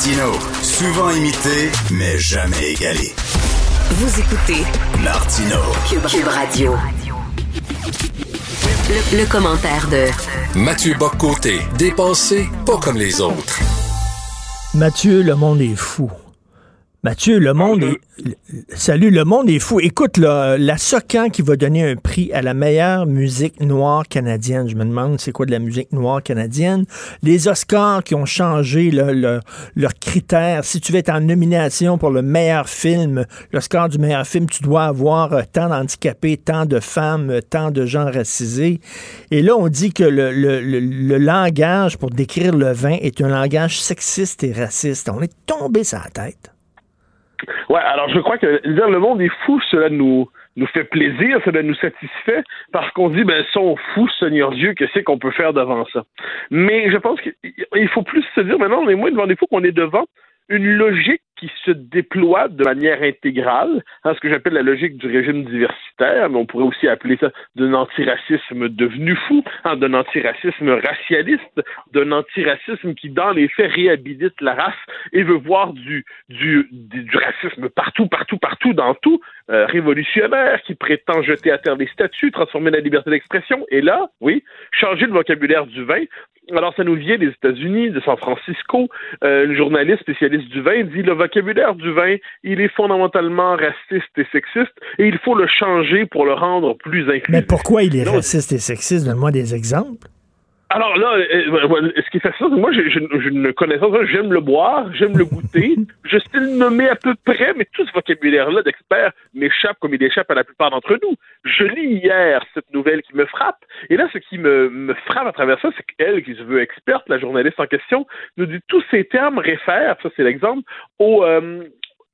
Martino, souvent imité, mais jamais égalé. Vous écoutez Martino, Cube, Cube Radio. Le, le commentaire de Mathieu Boccoté, dépensé pas comme les autres. Mathieu, le monde est fou. Mathieu, le monde est. Salut, le monde est fou. Écoute, là, la Socan qui va donner un prix à la meilleure musique noire canadienne. Je me demande c'est quoi de la musique noire canadienne. Les Oscars qui ont changé leurs critères. Si tu veux être en nomination pour le meilleur film, l'Oscar du meilleur film, tu dois avoir euh, tant d'handicapés, tant de femmes, euh, tant de gens racisés. Et là, on dit que le, le, le, le langage pour décrire le vin est un langage sexiste et raciste. On est tombé sur la tête. Ouais, alors je crois que dire le monde est fou, cela nous nous fait plaisir, cela nous satisfait, parce qu'on dit, ben, sont fous, Seigneur Dieu, que c'est qu'on peut faire devant ça? Mais je pense qu'il faut plus se dire, maintenant, on est moins devant des fous qu'on est devant une logique qui se déploie de manière intégrale, ce que j'appelle la logique du régime diversitaire, mais on pourrait aussi appeler ça d'un antiracisme devenu fou, d'un antiracisme racialiste, d'un antiracisme qui, dans les faits, réhabilite la race et veut voir du, du, du, du racisme partout, partout, partout, dans tout, euh, révolutionnaire, qui prétend jeter à terre les statuts, transformer la liberté d'expression, et là, oui, changer le vocabulaire du vin. Alors, ça nous vient des États-Unis, de San Francisco. Euh, une journaliste spécialiste du vin dit le vocabulaire du vin, il est fondamentalement raciste et sexiste, et il faut le changer pour le rendre plus inclusif. Mais pourquoi il est raciste et sexiste? Donne-moi des exemples. Alors là, euh, ce qui est fascinant, moi, j'ai une connaissance, j'aime le boire, j'aime le goûter, je sais le nommer à peu près, mais tout ce vocabulaire-là d'expert m'échappe comme il échappe à la plupart d'entre nous. Je lis hier cette nouvelle qui me frappe, et là, ce qui me, me frappe à travers ça, c'est qu'elle, qui se veut experte, la journaliste en question, nous dit tous ces termes réfèrent, ça c'est l'exemple, au, euh,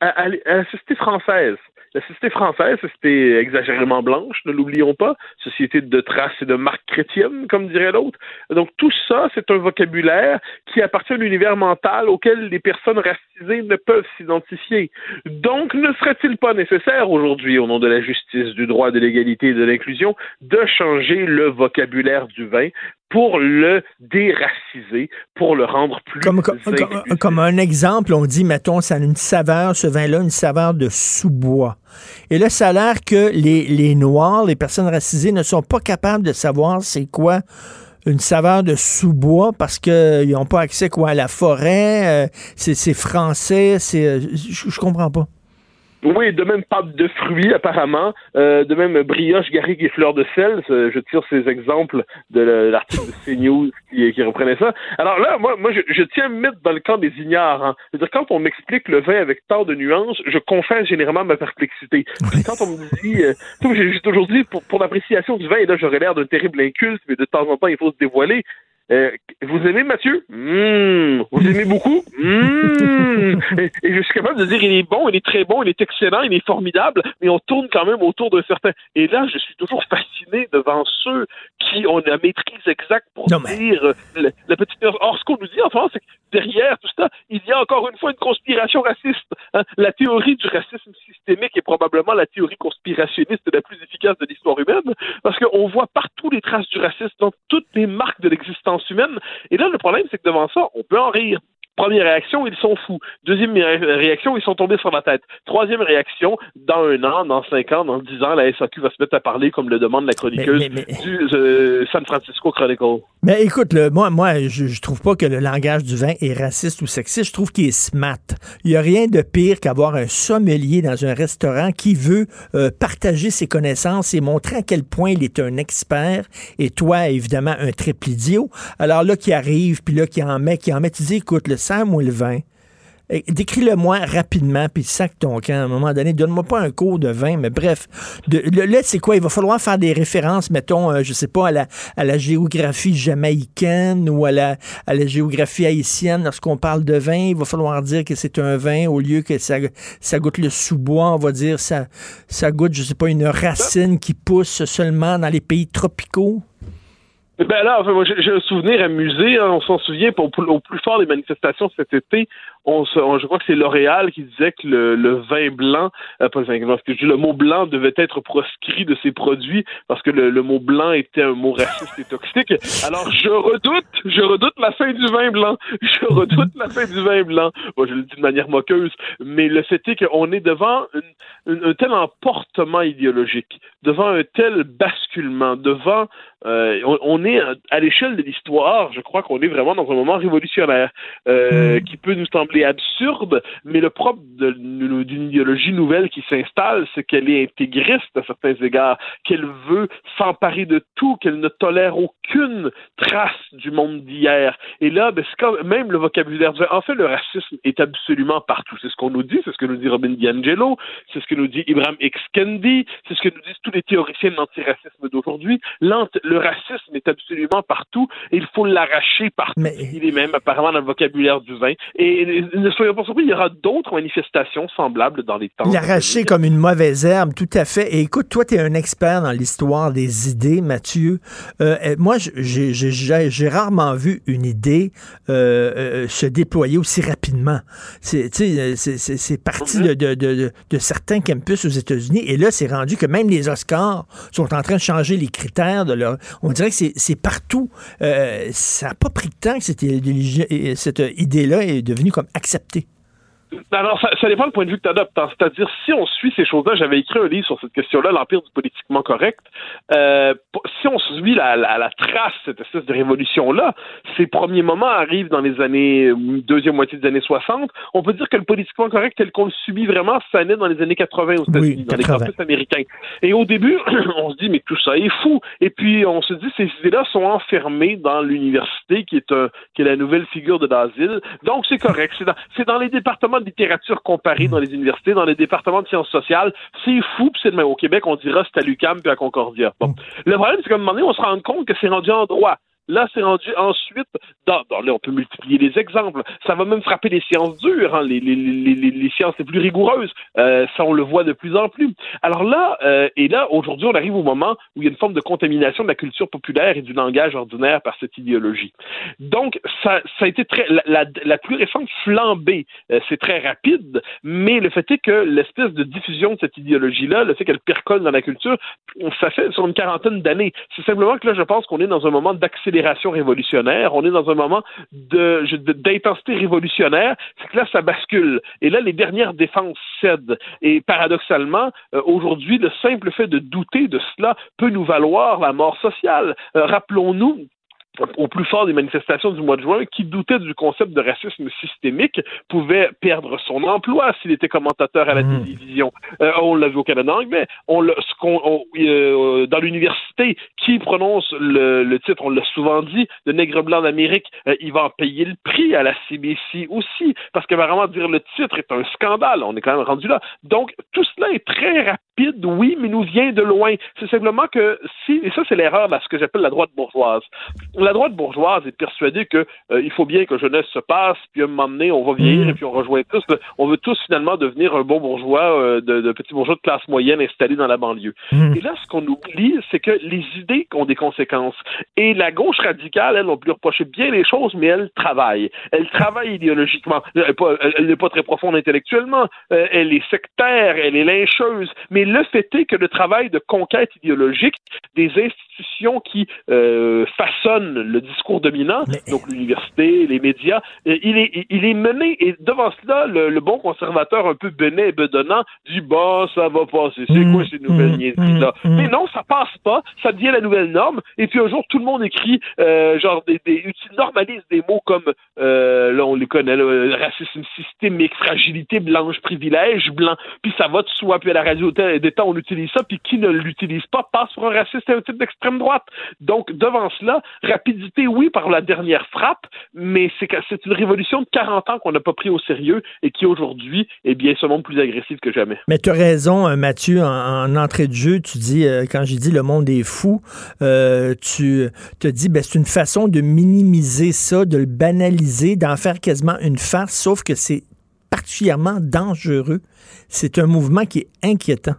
à, à, à la société française. La société française, c'était exagérément blanche, ne l'oublions pas, société de traces et de marques chrétiennes, comme dirait l'autre. Donc tout ça, c'est un vocabulaire qui appartient à l'univers mental auquel les personnes racisées ne peuvent s'identifier. Donc ne serait-il pas nécessaire aujourd'hui, au nom de la justice, du droit, de l'égalité et de l'inclusion, de changer le vocabulaire du vin pour le déraciser, pour le rendre plus comme, comme, comme, comme, un exemple, on dit, mettons, ça a une saveur, ce vin-là, une saveur de sous-bois. Et là, ça a l'air que les, les Noirs, les personnes racisées, ne sont pas capables de savoir c'est quoi une saveur de sous-bois parce qu'ils n'ont pas accès quoi à la forêt, euh, c'est français, c'est je, je comprends pas. Oui, de même pâte de fruits apparemment, euh, de même brioche, garrigue et fleurs de sel. Je tire ces exemples de l'article de CNews qui, qui reprenait ça. Alors là, moi, moi, je, je tiens à me mettre dans le camp des ignares. Hein. C'est-à-dire quand on m'explique le vin avec tant de nuances, je confesse généralement ma perplexité. Quand on me dit, euh, j'ai aujourd'hui pour, pour l'appréciation du vin, et là j'aurais l'air d'un terrible inculte, mais de temps en temps il faut se dévoiler. Euh, vous aimez Mathieu? Mmh. Vous aimez beaucoup? Mmh. et, et, je suis capable de dire il est bon, il est très bon, il est excellent, il est formidable, mais on tourne quand même autour d'un certain. Et là, je suis toujours fasciné devant ceux qui ont la maîtrise exacte pour non, mais... dire la, la, petite. Or, ce qu'on nous dit en France, c'est que derrière tout ça, il y a encore une fois une conspiration raciste. Hein? La théorie du racisme systémique est probablement la théorie conspirationniste la plus efficace de l'histoire humaine, parce qu'on voit partout les traces du racisme dans toutes les marques de l'existence humaine. Et là, le problème, c'est que devant ça, on peut en rire. Première réaction, ils sont fous. Deuxième réaction, ils sont tombés sur la tête. Troisième réaction, dans un an, dans cinq ans, dans dix ans, la SAQ va se mettre à parler comme le demande la chroniqueuse mais, mais, mais... du euh, San Francisco Chronicle. Mais écoute, le, moi, moi je, je trouve pas que le langage du vin est raciste ou sexiste. Je trouve qu'il est smart. Il y a rien de pire qu'avoir un sommelier dans un restaurant qui veut euh, partager ses connaissances et montrer à quel point il est un expert. Et toi, évidemment, un triple idiot. Alors là, qui arrive, puis là, qui en met, qui en met, tu dis, écoute, le sang ou le vin, Eh, Décris-le-moi rapidement, puis sac ton camp. À un moment donné, donne-moi pas un cours de vin, mais bref. De, le, là, c'est quoi? Il va falloir faire des références, mettons, euh, je sais pas, à la, à la géographie jamaïcaine ou à la, à la géographie haïtienne. Lorsqu'on parle de vin, il va falloir dire que c'est un vin au lieu que ça, ça goûte le sous-bois. On va dire ça, ça goûte, je sais pas, une racine qui pousse seulement dans les pays tropicaux. Ben là, enfin, moi, j'ai un souvenir amusé. hein. on s'en souvient, au plus fort des manifestations cet été, on se- on- je crois que c'est L'Oréal qui disait que le, le vin blanc, euh, pas le vin blanc, ce que je dis, le mot blanc devait être proscrit de ses produits parce que le, le mot blanc était un mot raciste et toxique. Alors, je redoute, je redoute la fin du vin blanc. Je redoute la fin du vin blanc. Moi, je le dis de manière moqueuse, mais le fait est qu'on est devant une- une- un tel emportement idéologique, devant un tel basculement, devant euh, on, on est à- à l'échelle de l'histoire, je crois qu'on est vraiment dans un moment révolutionnaire euh, qui peut nous sembler absurde, mais le propre d'une idéologie nouvelle qui s'installe, c'est qu'elle est intégriste à certains égards, qu'elle veut s'emparer de tout, qu'elle ne tolère aucune trace du monde d'hier. Et là, ben, c'est quand même le vocabulaire. du- En fait, le racisme est absolument partout. C'est ce qu'on nous dit, c'est ce que nous dit Robin DiAngelo, c'est ce que nous dit Ibrahim X. Kendi, c'est ce que nous disent tous les théoriciens de l'antiracisme d'aujourd'hui. Le racisme est absolument partout et il faut l'arracher partout. Mais- Il est même apparemment dans le vocabulaire du vin. Et ne soyons pas surpris, il y aura d'autres manifestations semblables dans les temps. L'arracher comme une mauvaise herbe, tout à fait. Et écoute, toi, tu es un expert dans l'histoire des idées, Mathieu. Euh, euh, moi, j'ai- rarement vu une idée euh, se déployer aussi rapidement. C'est parti de, certains campus aux États-Unis. Et là, c'est rendu que même les Oscars sont en train de changer les critères de leur. On dirait que c'est partout. Ça n'a pas pris de temps que cette idée-là est devenue comme acceptée. Alors, ça, ça dépend du point de vue que tu adoptes. hein. C'est-à-dire, si on suit ces choses-là, j'avais écrit un livre sur cette question-là, l'Empire du politiquement correct. Euh, si on suit la, la, la trace, cette espèce de révolution-là, ces premiers moments arrivent dans les années, deuxième moitié des années 60. On peut dire que le politiquement correct, tel qu'on le subit vraiment, ça naît dans les années 80 aux États-Unis, dans 80. les campus américains. Et au début, on se dit, mais tout ça est fou. Et puis, on se dit, ces idées-là sont enfermées dans l'université, qui est un, qui est la nouvelle figure de l'asile. Donc, c'est correct. C'est dans, c'est dans les départements de littérature comparée dans les universités, dans les départements de sciences sociales. C'est fou, puis c'est même. Au Québec, on dira c'est à l'UQAM puis à Concordia. Bon. Le problème, c'est qu'à un moment donné, on se rend compte que c'est rendu en droit. Là, c'est rendu ensuite, là, on peut multiplier les exemples. Ça va même frapper les sciences dures, hein, les, sciences les plus rigoureuses. Euh, ça, on le voit de plus en plus. Alors là, euh, et là, aujourd'hui, on arrive au moment où il y a une forme de contamination de la culture populaire et du langage ordinaire par cette idéologie. Donc, ça, a été très, la plus récente flambée, euh, c'est très rapide, mais le fait est que l'espèce de diffusion de cette idéologie-là, le fait qu'elle percole dans la culture, ça fait sur une quarantaine d'années. C'est simplement que là, je pense qu'on est dans un moment d'accélération révolutionnaire, on est dans un moment d'intensité révolutionnaire, c'est que là, ça bascule. Et là, les dernières défenses cèdent. Et paradoxalement, euh, aujourd'hui, le simple fait de douter de cela peut nous valoir la mort sociale. Euh, rappelons-nous au plus fort des manifestations du mois de juin, qui doutait du concept de racisme systémique pouvait perdre son emploi s'il était commentateur à la Mhm. télévision. Euh, on l'a vu au Canada anglais. On l'a, ce qu'on, on- euh, dans l'université, qui prononce le, le titre, on l'a souvent dit, le nègre blanc d'Amérique, euh, il va en payer le prix à la CBC aussi, parce que vraiment dire le titre est un scandale. On est quand même rendu là. Donc, tout cela est très rapide, oui, mais nous vient de loin. C'est simplement que si, et ça c'est l'erreur de ce que j'appelle la droite bourgeoise. La droite bourgeoise est persuadée que euh, il faut bien que jeunesse se passe, puis à un moment donné, on va vieillir Mm. et puis on rejoint tous. On veut tous finalement devenir un bon bourgeois, euh, de, de petits bourgeois de classe moyenne installés dans la banlieue. Mm. Et là, ce qu'on oublie, c'est que les idées ont des conséquences. Et la gauche radicale, elle, on peut lui reprocher bien les choses, mais elle travaille. Elle travaille idéologiquement. Elle n'est pas, elle- elle n'est pas très profonde intellectuellement. Euh, elle est sectaire, elle est lyncheuse. Mais le fait est que le travail de conquête idéologique des institutions qui euh, façonnent le discours dominant, Mais- donc l'université, les médias, il est, il est mené. Et devant cela, le, le bon conservateur un peu benet et bedonnant dit bah ça va passer. C'est Mm, quoi ces nouvelles mm, niaiseries là mm, mm. Mais non, ça passe pas. Ça devient la nouvelle norme. Et puis un jour, tout le monde écrit euh, genre des, normalise des mots comme euh, là on les connaît, racisme systémique, fragilité blanche, privilège blanc. Puis ça va de soi. Puis à la radio des temps, on utilise ça. Puis qui ne l'utilise pas passe pour un raciste et un type d'extrême droite. Donc, devant cela, rapidité, oui, par la dernière frappe, mais c'est une révolution de 40 ans qu'on n'a pas pris au sérieux et qui aujourd'hui, est bien, se montre plus agressive que jamais. Mais tu as raison, euh, Mathieu, en, entrée de jeu, tu dis, euh, quand j'ai dit le monde est fou, euh, tu te dis, ben, c'est une façon de minimiser ça, de le banaliser, d'en faire quasiment une farce, sauf que c'est particulièrement dangereux. C'est un mouvement qui est inquiétant.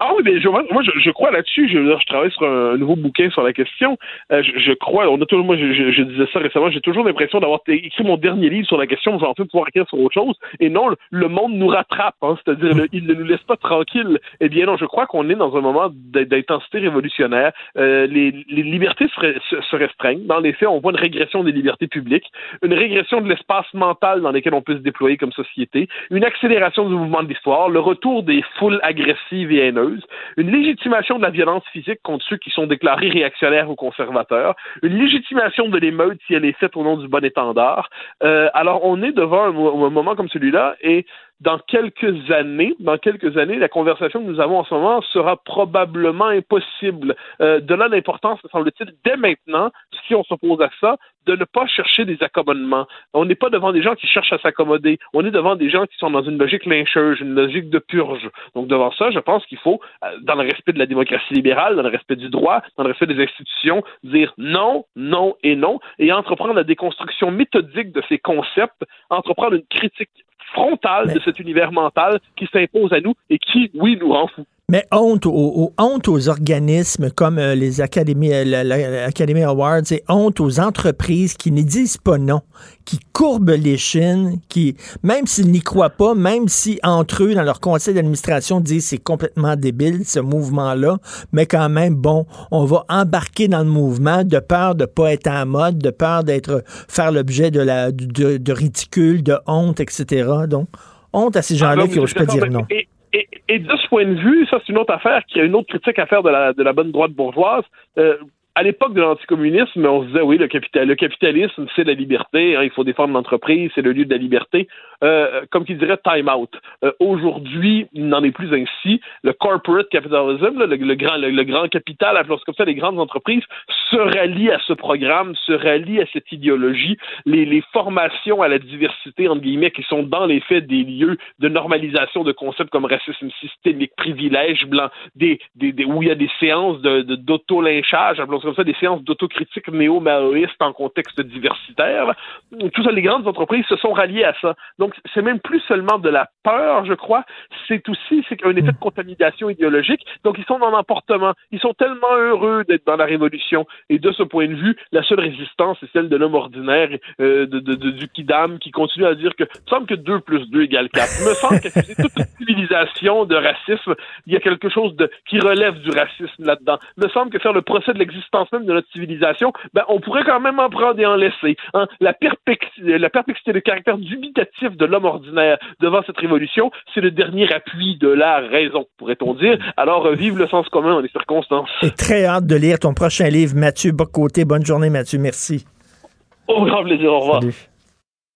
Ah oui, mais je, moi, je, je crois là-dessus. Je, je, travaille sur un, nouveau bouquin sur la question. Euh, je, je, crois, on a toujours, moi, je, je disais ça récemment, j'ai toujours l'impression d'avoir écrit mon dernier livre sur la question, j'en fais pouvoir écrire sur autre chose. Et non, le, monde nous rattrape, hein, c'est-à-dire il ne nous laisse pas tranquilles. Eh bien non, je crois qu'on est dans un moment d'intensité révolutionnaire. Euh, les, les, libertés se, se, restreignent. Dans les faits, on voit une régression des libertés publiques, une régression de l'espace mental dans lequel on peut se déployer comme société, une accélération du mouvement de l'histoire, le retour des foules agressives et haineuses une légitimation de la violence physique contre ceux qui sont déclarés réactionnaires ou conservateurs, une légitimation de l'émeute si elle est faite au nom du bon étendard. Euh, alors on est devant un, un moment comme celui-là et dans quelques années, dans quelques années, la conversation que nous avons en ce moment sera probablement impossible. Euh, de là l'importance, me semble-t-il, dès maintenant, si on s'oppose à ça, de ne pas chercher des accommodements. On n'est pas devant des gens qui cherchent à s'accommoder. On est devant des gens qui sont dans une logique lyncheuse, une logique de purge. Donc devant ça, je pense qu'il faut, euh, dans le respect de la démocratie libérale, dans le respect du droit, dans le respect des institutions, dire non, non et non, et entreprendre la déconstruction méthodique de ces concepts, entreprendre une critique frontale de cet univers mental qui s'impose à nous et qui, oui, nous rend fous. Mais honte aux, honte aux organismes comme euh, les Académies, euh, l'Academy Awards et honte aux entreprises qui ne disent pas non, qui courbent les chines, qui, même s'ils n'y croient pas, même si entre eux, dans leur conseil d'administration, disent c'est complètement débile, ce mouvement-là, mais quand même, bon, on va embarquer dans le mouvement de peur de pas être en mode, de peur d'être, faire l'objet de la, de, de, ridicule, de honte, etc. Donc, honte à ces ah, gens-là qui n'osent pas dire non. Et, et, de ce point de vue, ça c'est une autre affaire qui a une autre critique à faire de la, de la bonne droite bourgeoise. Euh, à l'époque de l'anticommunisme, on se disait oui, le, capital, le capitalisme, c'est la liberté, hein, il faut défendre l'entreprise, c'est le lieu de la liberté. Euh, comme qui dirait time out. Euh, aujourd'hui, il n'en est plus ainsi. Le corporate capitalism, le, grand, le, grand capital, appelons comme ça, les grandes entreprises, se rallient à ce programme, se rallient à cette idéologie. Les, formations à la diversité, entre guillemets, qui sont dans les faits des lieux de normalisation de concepts comme racisme systémique, privilège blanc, des, où il y a des séances de, d'auto-lynchage, appelons comme ça, des séances d'autocritique néo-maoïste en contexte diversitaire. Tout ça, les grandes entreprises se sont ralliées à ça. Donc, c'est même plus seulement de la peur, je crois, c'est aussi c'est un effet de contamination idéologique. Donc, ils sont dans l'emportement. Ils sont tellement heureux d'être dans la révolution. Et de ce point de vue, la seule résistance, c'est celle de l'homme ordinaire, euh, de, du kidam, qui continue à dire que il semble que 2 plus 2 égale 4. Il me semble que c'est toute une civilisation de racisme. Il y a quelque chose de qui relève du racisme là-dedans. Il me semble que faire le procès de l'existence même de notre civilisation, ben, on pourrait quand même en prendre et en laisser. Hein? La, perplexité, la perplexité, le caractère dubitatif de l'homme ordinaire devant cette révolution, c'est le dernier appui de la raison, pourrait-on dire. Alors, euh, vive le sens commun dans les circonstances. Et très hâte de lire ton prochain livre, Mathieu Bocoté. Bonne journée, Mathieu. Merci. Au grand plaisir. Au revoir.